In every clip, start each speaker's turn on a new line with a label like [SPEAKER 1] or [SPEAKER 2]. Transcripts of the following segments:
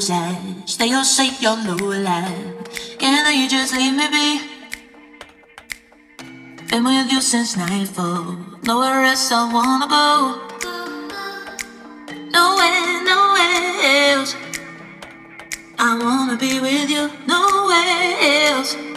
[SPEAKER 1] losing. Stay or say you're losing. Can I you just leave me be? Been with you since nightfall. Nowhere else I wanna go. Nowhere, nowhere else. I wanna be with you. Nowhere else.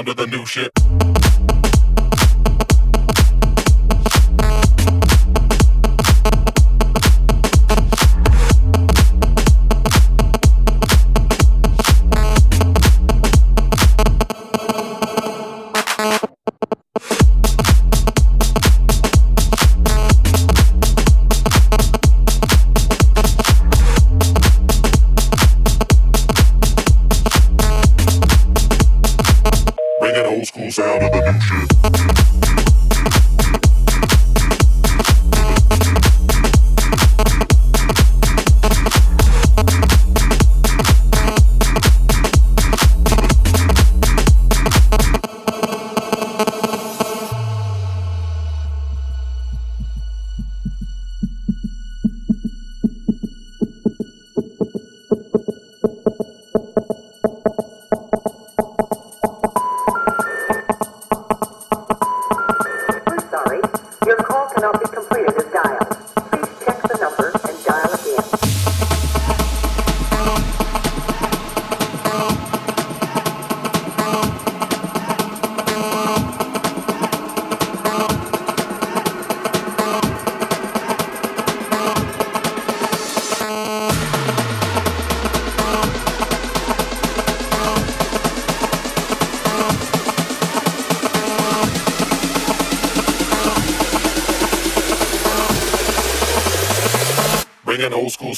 [SPEAKER 1] Under the
[SPEAKER 2] new shit.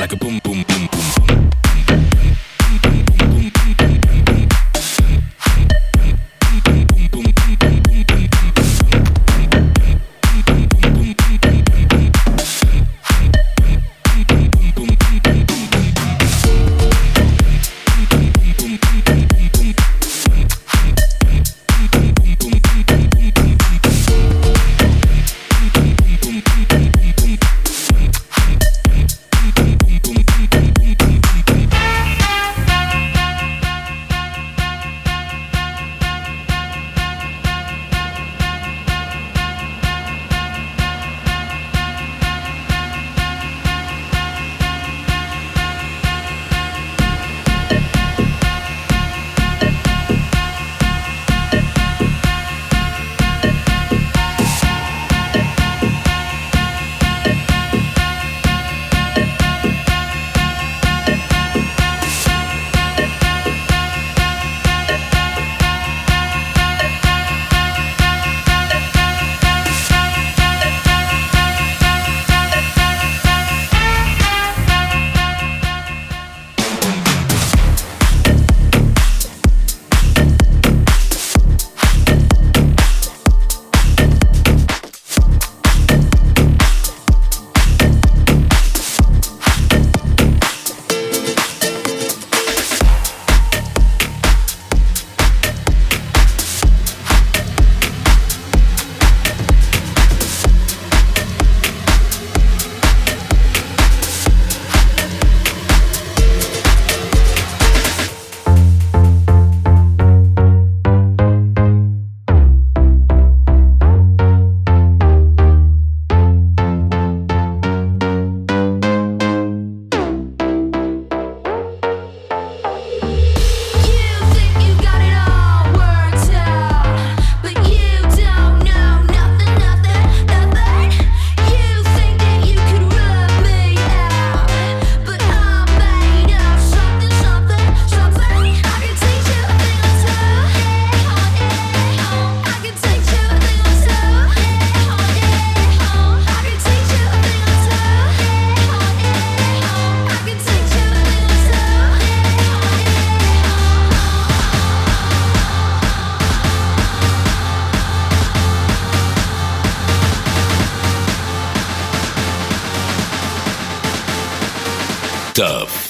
[SPEAKER 3] Like a boom,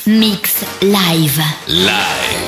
[SPEAKER 4] Mix Live.
[SPEAKER 5] Live.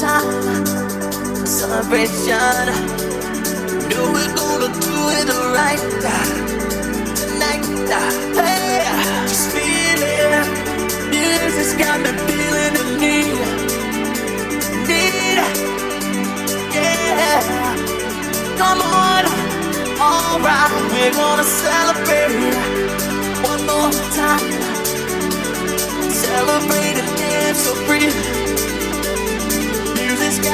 [SPEAKER 1] time for celebration. Know we're gonna do it right tonight. Hey, just feeling. Music's got me feeling the need, need. Yeah, come on. Alright, we're gonna celebrate one more time. Celebrate and dance so free.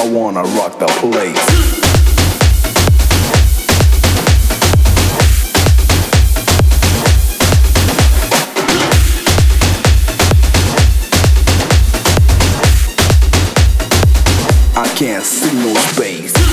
[SPEAKER 6] I wanna rock the place. I can't see no space.